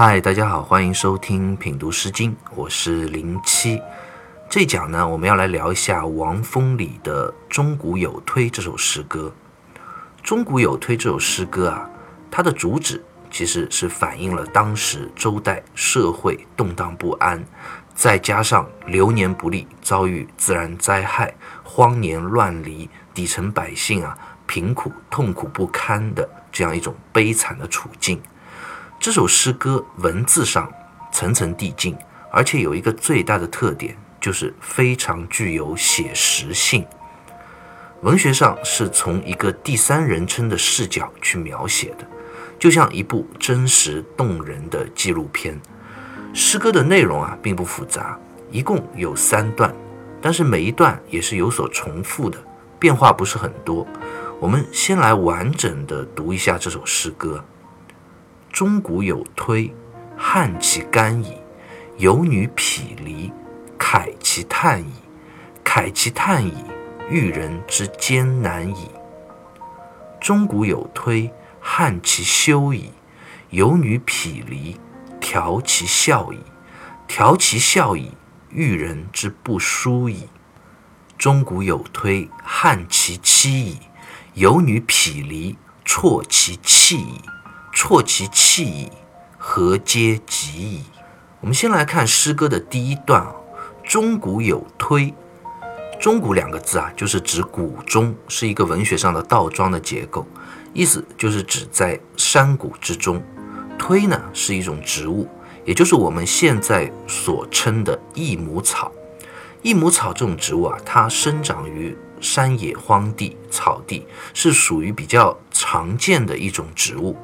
嗨，大家好，欢迎收听品读诗经，我是零七。这讲呢，我们要来聊一下王风里的《钟鼓有推》这首诗歌。《钟鼓有推》这首诗歌啊，它的主旨其实是反映了当时周代社会动荡不安，再加上流年不利，遭遇自然灾害、荒年乱离，底层百姓啊贫苦痛苦不堪的这样一种悲惨的处境。这首诗歌文字上层层递进，而且有一个最大的特点，就是非常具有写实性。文学上是从一个第三人称的视角去描写的，就像一部真实动人的纪录片。诗歌的内容啊并不复杂，一共有三段，但是每一段也是有所重复的，变化不是很多。我们先来完整的读一下这首诗歌。钟鼓有推，汉其干矣；有女匹离，慨其叹矣。慨其叹矣，遇人之艰难矣。钟鼓有推，汉其修矣；有女匹离，调其笑矣。调其笑矣，遇人之不淑矣。钟鼓有推，汉其妻矣；有女匹离，啜其气矣。挫其气矣，何嗟及矣？我们先来看诗歌的第一段啊，“钟鼓有推”。钟鼓两个字啊，就是指鼓钟，是一个文学上的倒装的结构，意思就是指在山谷之中。推呢是一种植物，也就是我们现在所称的益母草。益母草这种植物啊，它生长于山野荒地、草地，是属于比较常见的一种植物。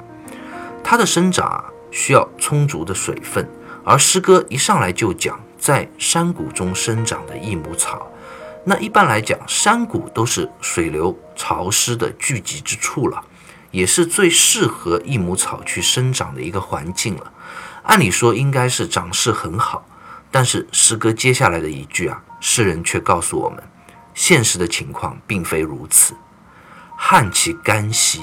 它的生长啊需要充足的水分，而诗歌一上来就讲在山谷中生长的益母草。那一般来讲，山谷都是水流潮湿的聚集之处了，也是最适合益母草去生长的一个环境了。按理说应该是长势很好，但是诗歌接下来的一句啊，诗人却告诉我们，现实的情况并非如此。旱其干兮。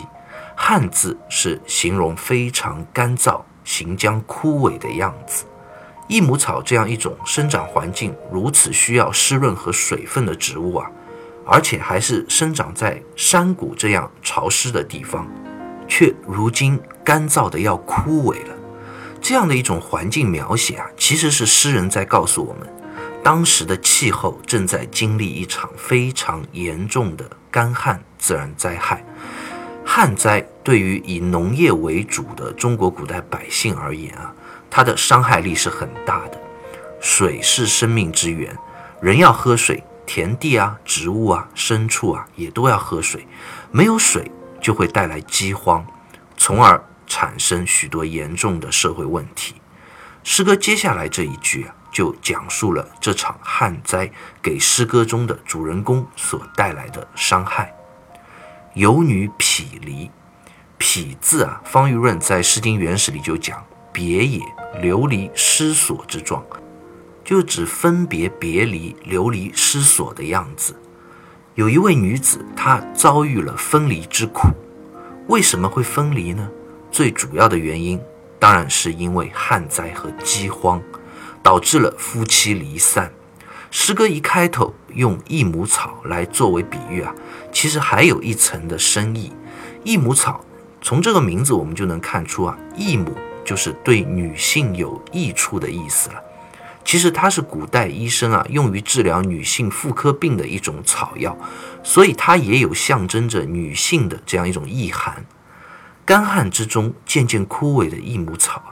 旱字是形容非常干燥、行将枯萎的样子。益母草这样一种生长环境如此需要湿润和水分的植物啊，而且还是生长在山谷这样潮湿的地方，却如今干燥的要枯萎了。这样的一种环境描写啊，其实是诗人在告诉我们，当时的气候正在经历一场非常严重的干旱自然灾害。旱灾对于以农业为主的中国古代百姓而言啊，它的伤害力是很大的。水是生命之源，人要喝水，田地啊、植物啊、牲畜啊也都要喝水。没有水就会带来饥荒，从而产生许多严重的社会问题。诗歌接下来这一句啊，就讲述了这场旱灾给诗歌中的主人公所带来的伤害。有女匹离，匹字啊，方玉润在《诗经原始》里就讲别也，流离失所之状，就指分别别离、流离失所的样子。有一位女子，她遭遇了分离之苦。为什么会分离呢？最主要的原因当然是因为旱灾和饥荒，导致了夫妻离散。诗歌一开头用益母草来作为比喻啊，其实还有一层的深意。益母草从这个名字我们就能看出啊，益母就是对女性有益处的意思了。其实它是古代医生啊用于治疗女性妇科病的一种草药，所以它也有象征着女性的这样一种意涵。干旱之中渐渐枯萎的益母草。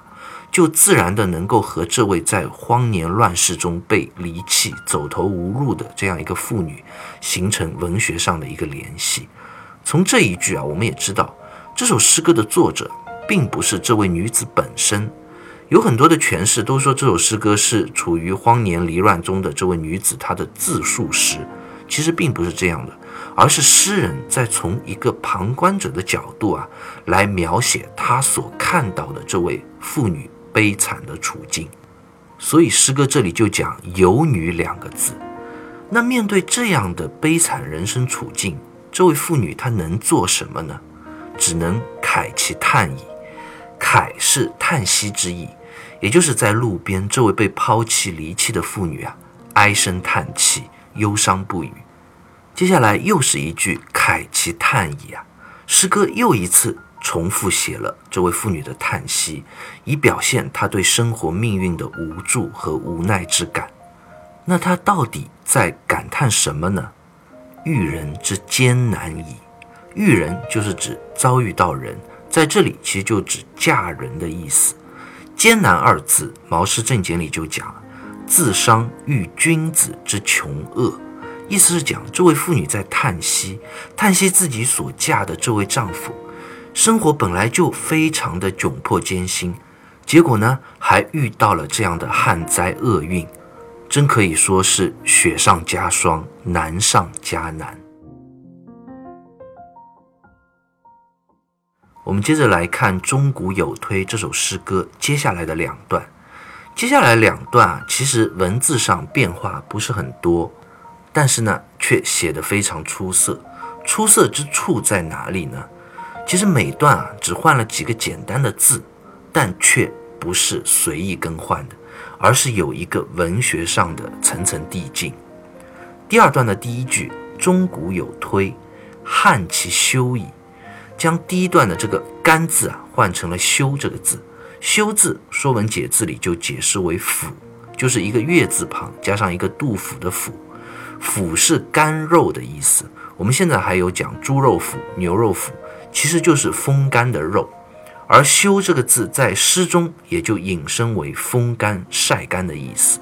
就自然的能够和这位在荒年乱世中被离弃、走投无路的这样一个妇女形成文学上的一个联系。从这一句啊，我们也知道这首诗歌的作者并不是这位女子本身。有很多的诠释都说这首诗歌是处于荒年离乱中的这位女子她的自述诗，其实并不是这样的，而是诗人在从一个旁观者的角度啊来描写他所看到的这位妇女。悲惨的处境，所以诗歌这里就讲“有女”两个字。那面对这样的悲惨人生处境，这位妇女她能做什么呢？只能慨其叹矣。慨是叹息之意，也就是在路边这位被抛弃离弃的妇女啊，唉声叹气，忧伤不语。接下来又是一句慨其叹矣啊！诗歌又一次重复写了这位妇女的叹息，以表现她对生活命运的无助和无奈之感。那她到底在感叹什么呢？遇人之艰难矣。遇人就是指遭遇到人，在这里其实就指嫁人的意思。艰难二字，《毛氏正解》里就讲了：“自伤遇君子之穷恶。”意思是讲这位妇女在叹息，叹息自己所嫁的这位丈夫，生活本来就非常的窘迫艰辛，结果呢还遇到了这样的旱灾厄运，真可以说是雪上加霜，难上加难。我们接着来看《钟鼓有推》这首诗歌接下来的两段，接下来两段啊，其实文字上变化不是很多。但是呢，却写得非常出色。出色之处在哪里呢？其实每段啊，只换了几个简单的字，但却不是随意更换的，而是有一个文学上的层层递进。第二段的第一句“钟鼓有推，汉其修矣”，将第一段的这个“干”字啊换成了“修”这个字。“修”字，《说文解字》里就解释为“腐”，就是一个月字旁加上一个杜甫的“甫”。腐是干肉的意思，我们现在还有讲猪肉脯、牛肉脯，其实就是风干的肉。而修这个字在诗中也就引申为风干、晒干的意思。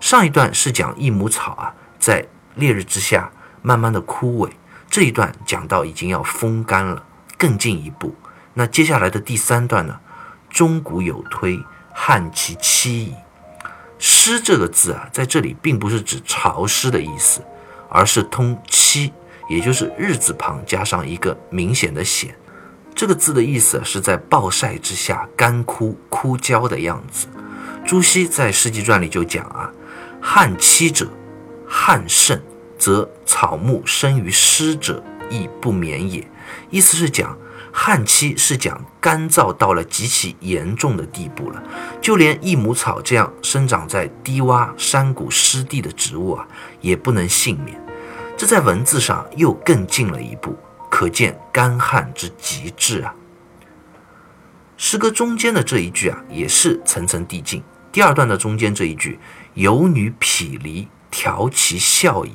上一段是讲益母草啊，在烈日之下慢慢的枯萎，这一段讲到已经要风干了，更进一步。那接下来的第三段呢？中古有推，汉其期矣。湿这个字啊，在这里并不是指潮湿的意思，而是通期，也就是日字旁加上一个明显的显。这个字的意思是在暴晒之下干枯枯焦的样子。朱熹在《诗集传》里就讲啊：“旱期者，旱盛，则草木生于湿者，亦不免也。”意思是讲。旱期是讲干燥到了极其严重的地步了，就连益母草这样生长在低洼山谷湿地的植物啊，也不能幸免。这在文字上又更进了一步，可见干旱之极致啊。诗歌中间的这一句啊，也是层层递进。第二段的中间这一句“有女匹离，调其笑矣”，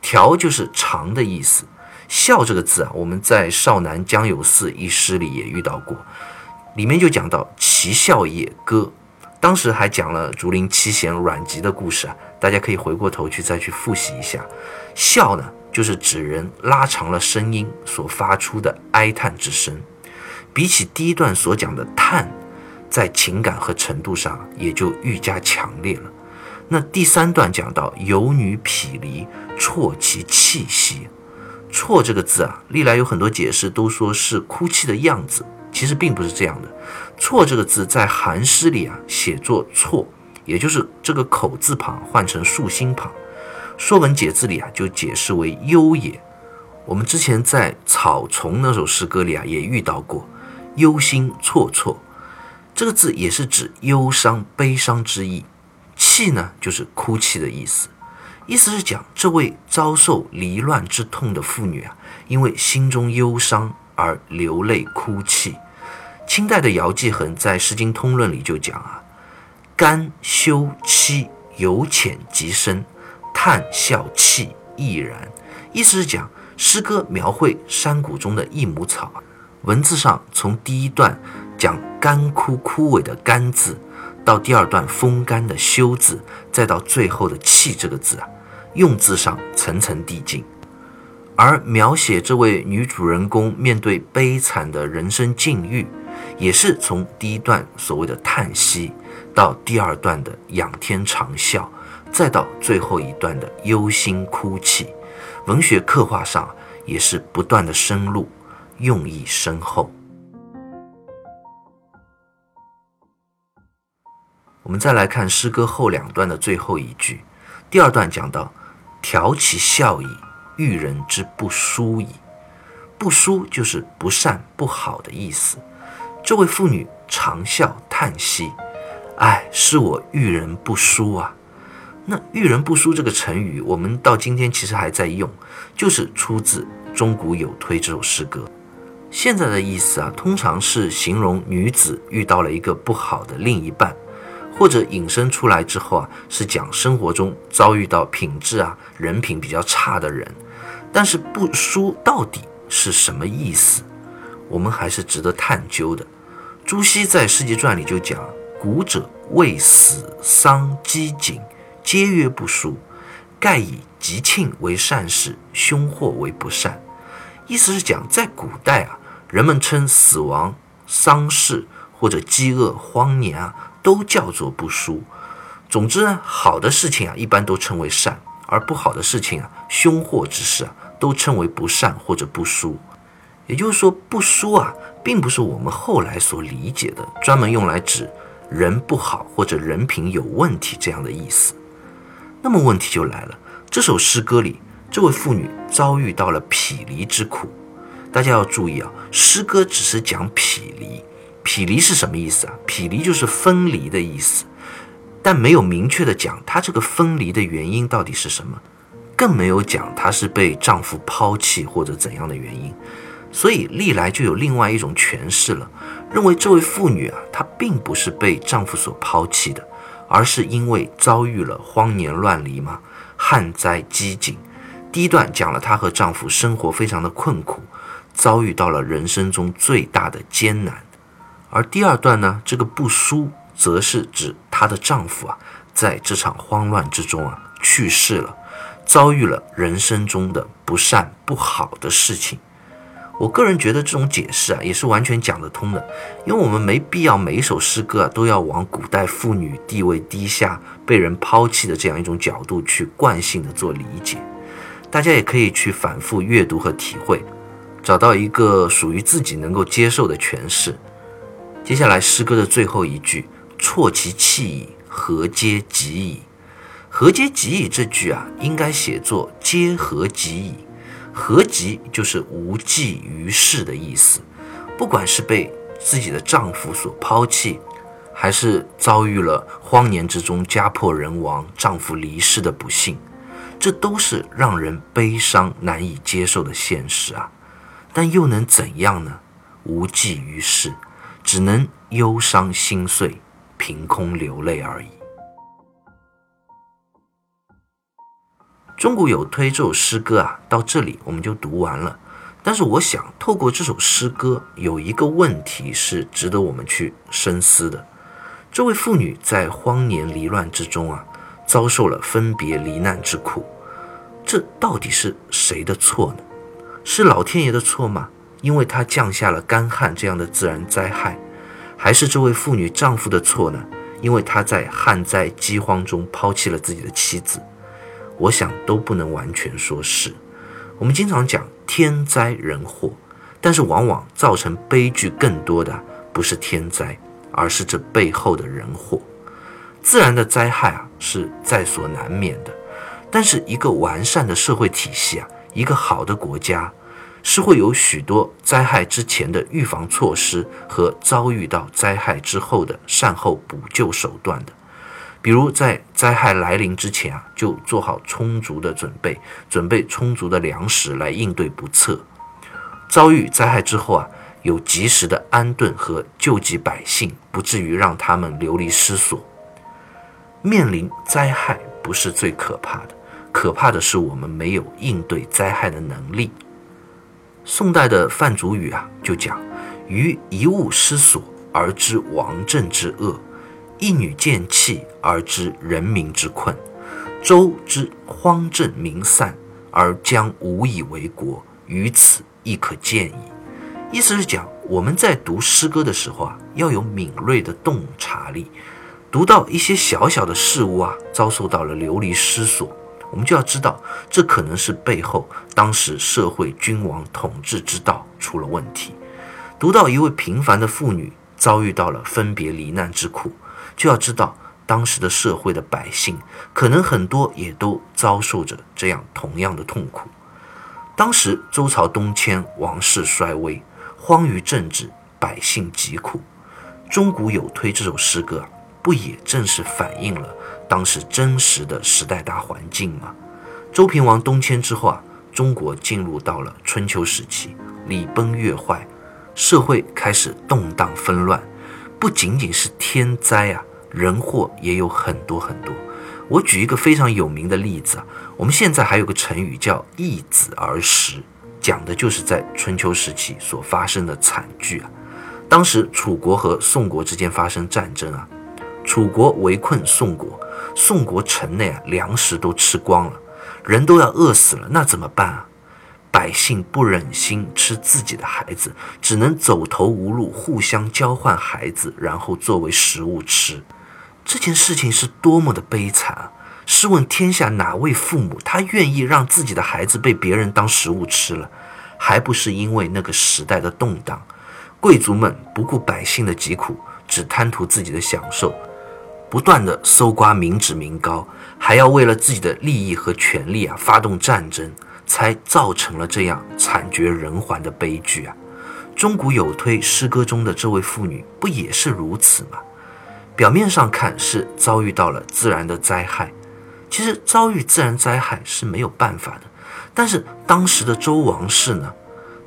调就是长的意思。笑这个字啊，我们在《少南江有寺》一诗里也遇到过，里面就讲到“其笑也歌”，当时还讲了竹林七贤阮籍的故事啊，大家可以回过头去再去复习一下。笑呢，就是指人拉长了声音所发出的哀叹之声，比起第一段所讲的叹，在情感和程度上也就愈加强烈了。那第三段讲到游女匹离，啜其气息。啜这个字啊，历来有很多解释，都说是哭泣的样子，其实并不是这样的。啜这个字在韩诗里啊，写作错，也就是这个口字旁换成竖心旁。说文解字里啊，就解释为忧也。我们之前在草丛那首诗歌里啊，也遇到过忧心啜啜这个字，也是指忧伤、悲伤之意。泣呢，就是哭泣的意思。意思是讲，这位遭受离乱之痛的妇女啊，因为心中忧伤而流泪哭泣。清代的姚继恒在《诗经通论》里就讲啊：“干休戚由浅及深，叹笑气亦然。”意思是讲，诗歌描绘山谷中的一亩草，文字上从第一段讲干枯枯萎的“干”字。到第二段风干的“休”字，再到最后的“气”这个字啊，用字上层层递进，而描写这位女主人公面对悲惨的人生境遇，也是从第一段所谓的叹息，到第二段的仰天长啸，再到最后一段的忧心哭泣，文学刻画上也是不断的深入，用意深厚。我们再来看诗歌后两段的最后一句，第二段讲到“调其笑矣，遇人之不淑矣”，不淑就是不善、不好的意思。这位妇女长笑叹息，哎，是我遇人不淑啊。那遇人不淑这个成语，我们到今天其实还在用，就是出自《钟鼓有推》这首诗歌。现在的意思啊，通常是形容女子遇到了一个不好的另一半，或者引申出来之后啊，是讲生活中遭遇到品质啊、人品比较差的人。但是不淑到底是什么意思？我们还是值得探究的。朱熹在《世纪传》里就讲：“古者为死丧饥馑。”皆曰不淑，盖以吉庆为善事，凶祸为不善。意思是讲，在古代啊，人们称死亡、丧事或者饥饿、荒年啊，都叫做不淑。总之呢，好的事情啊，一般都称为善；而不好的事情啊，凶祸之事啊，都称为不善或者不淑。也就是说，不淑啊，并不是我们后来所理解的专门用来指人不好或者人品有问题这样的意思。那么问题就来了，这首诗歌里，这位妇女遭遇到了匹离之苦。大家要注意啊，诗歌只是讲匹离，匹离是什么意思啊？匹离就是分离的意思，但没有明确的讲她这个分离的原因到底是什么，更没有讲她是被丈夫抛弃或者怎样的原因。所以历来就有另外一种诠释了，认为这位妇女啊，她并不是被丈夫所抛弃的。而是因为遭遇了荒年乱离嘛？旱灾饥馑。第一段讲了她和丈夫生活非常的困苦，遭遇到了人生中最大的艰难。而第二段呢，这个不淑，则是指她的丈夫啊，在这场慌乱之中啊去世了，遭遇了人生中的不善不好的事情。我个人觉得这种解释啊，也是完全讲得通的，因为我们没必要每一首诗歌啊都要往古代妇女地位低下、被人抛弃的这样一种角度去惯性的做理解。大家也可以去反复阅读和体会，找到一个属于自己能够接受的诠释。接下来诗歌的最后一句“错其气矣，何嗟及矣”，“何嗟及矣”这句啊，应该写作“嗟何及矣”。何及就是无济于事的意思，不管是被自己的丈夫所抛弃，还是遭遇了荒年之中家破人亡、丈夫离世的不幸，这都是让人悲伤难以接受的现实啊！但又能怎样呢？无济于事，只能忧伤心碎，凭空流泪而已。钟鼓有推这首诗歌啊，到这里我们就读完了。但是我想，透过这首诗歌，有一个问题是值得我们去深思的。这位妇女在荒年离乱之中啊，遭受了分别离难之苦，这到底是谁的错呢？是老天爷的错吗？因为他降下了干旱这样的自然灾害，还是这位妇女丈夫的错呢？因为他在旱灾饥荒中抛弃了自己的妻子。我想都不能完全说是。我们经常讲天灾人祸，但是往往造成悲剧更多的不是天灾，而是这背后的人祸。自然的灾害啊是在所难免的，但是一个完善的社会体系啊，一个好的国家，是会有许多灾害之前的预防措施和遭遇到灾害之后的善后补救手段的。比如在灾害来临之前啊，就做好充足的准备，准备充足的粮食来应对不测；遭遇灾害之后啊，有及时的安顿和救济百姓，不至于让他们流离失所。面临灾害不是最可怕的，可怕的是我们没有应对灾害的能力。宋代的范祖禹啊，就讲：“于一物失所而知王政之恶。”一女见弃而知人民之困，周之荒政民散而将无以为国，于此亦可见矣。意思是讲，我们在读诗歌的时候啊，要有敏锐的洞察力。读到一些小小的事物啊，遭受到了流离失所，我们就要知道，这可能是背后当时社会君王统治之道出了问题。读到一位平凡的妇女遭遇到了分别离难之苦。就要知道，当时的社会的百姓可能很多也都遭受着这样同样的痛苦。当时周朝东迁，王室衰微，荒于政治，百姓疾苦。钟鼓有推这首诗歌，不也正是反映了当时真实的时代大环境吗？周平王东迁之后啊，中国进入到了春秋时期，礼崩乐坏，社会开始动荡纷乱，不仅仅是天灾啊，人祸也有很多很多。我举一个非常有名的例子啊，我们现在还有个成语叫“易子而食”，讲的就是在春秋时期所发生的惨剧啊。当时楚国和宋国之间发生战争啊，楚国围困宋国，宋国城内啊粮食都吃光了，人都要饿死了，那怎么办啊？百姓不忍心吃自己的孩子，只能走投无路，互相交换孩子，然后作为食物吃。这件事情是多么的悲惨啊！试问天下哪位父母他愿意让自己的孩子被别人当食物吃了？还不是因为那个时代的动荡，贵族们不顾百姓的疾苦，只贪图自己的享受，不断的搜刮民脂民膏，还要为了自己的利益和权利啊发动战争，才造成了这样惨绝人寰的悲剧啊！钟鼓有推诗歌中的这位妇女不也是如此吗？表面上看是遭遇到了自然的灾害，其实遭遇自然灾害是没有办法的。但是当时的周王室呢，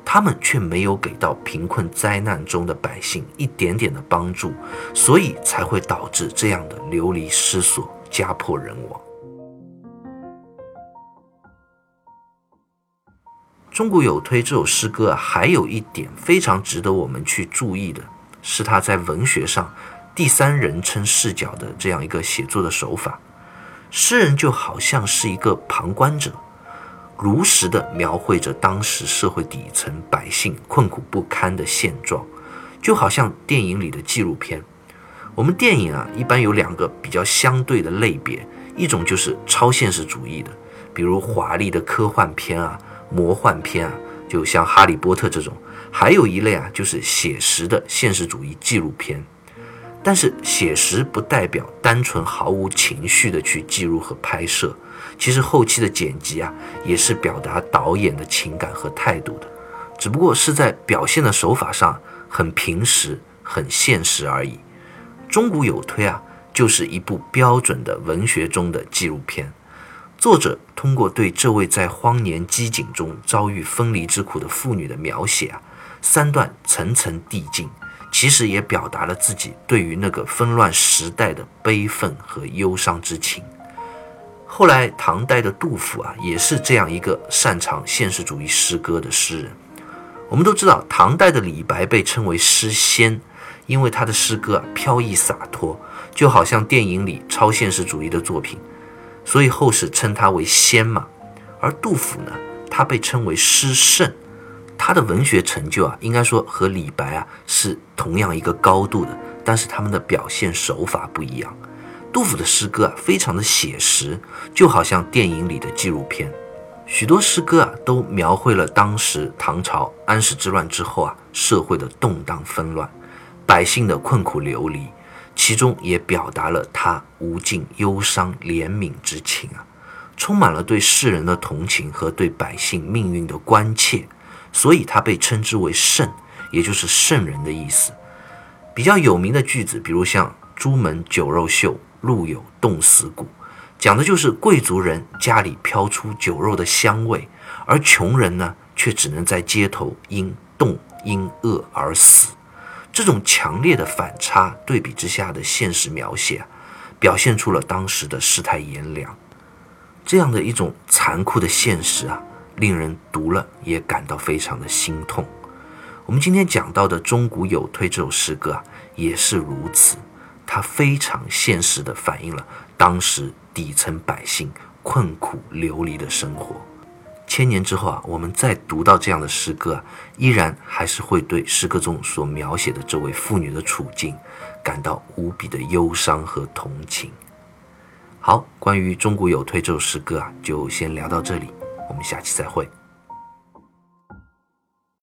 他们却没有给到贫困灾难中的百姓一点点的帮助，所以才会导致这样的流离失所、家破人亡。中国有推这首诗歌啊，还有一点非常值得我们去注意的，是他在文学上。第三人称视角的这样一个写作的手法，诗人就好像是一个旁观者，如实的描绘着当时社会底层百姓困苦不堪的现状，就好像电影里的纪录片。我们电影啊，一般有两个比较相对的类别，一种就是超现实主义的，比如华丽的科幻片啊、魔幻片啊，就像《哈利波特》这种；还有一类啊，就是写实的现实主义纪录片。但是写实不代表单纯毫无情绪的去记录和拍摄，其实后期的剪辑啊，也是表达导演的情感和态度的，只不过是在表现的手法上很平实、很现实而已。中古有推啊，就是一部标准的文学中的纪录片。作者通过对这位在荒年饥馑中遭遇分离之苦的妇女的描写啊，三段层层递进。其实也表达了自己对于那个纷乱时代的悲愤和忧伤之情。后来，唐代的杜甫啊，也是这样一个擅长现实主义诗歌的诗人。我们都知道，唐代的李白被称为诗仙，因为他的诗歌啊飘逸洒脱，就好像电影里超现实主义的作品，所以后世称他为仙嘛。而杜甫呢，他被称为诗圣。他的文学成就啊，应该说和李白啊是同样一个高度的，但是他们的表现手法不一样。杜甫的诗歌啊，非常的写实，就好像电影里的纪录片。许多诗歌啊，都描绘了当时唐朝安史之乱之后啊，社会的动荡纷乱，百姓的困苦流离，其中也表达了他无尽忧伤怜悯之情啊，充满了对世人的同情和对百姓命运的关切。所以他被称之为圣，也就是圣人的意思。比较有名的句子，比如像“朱门酒肉臭，路有冻死骨”，讲的就是贵族人家里飘出酒肉的香味，而穷人呢，却只能在街头因冻因饿而死。这种强烈的反差对比之下的现实描写，表现出了当时的世态炎凉。这样的一种残酷的现实啊。令人读了也感到非常的心痛。我们今天讲到的《钟鼓有推》这首诗歌啊，也是如此。它非常现实的反映了当时底层百姓困苦流离的生活。千年之后啊，我们再读到这样的诗歌啊，依然还是会对诗歌中所描写的这位妇女的处境感到无比的忧伤和同情。好，关于《中国有推》这首诗歌啊，就先聊到这里。我们下期再会。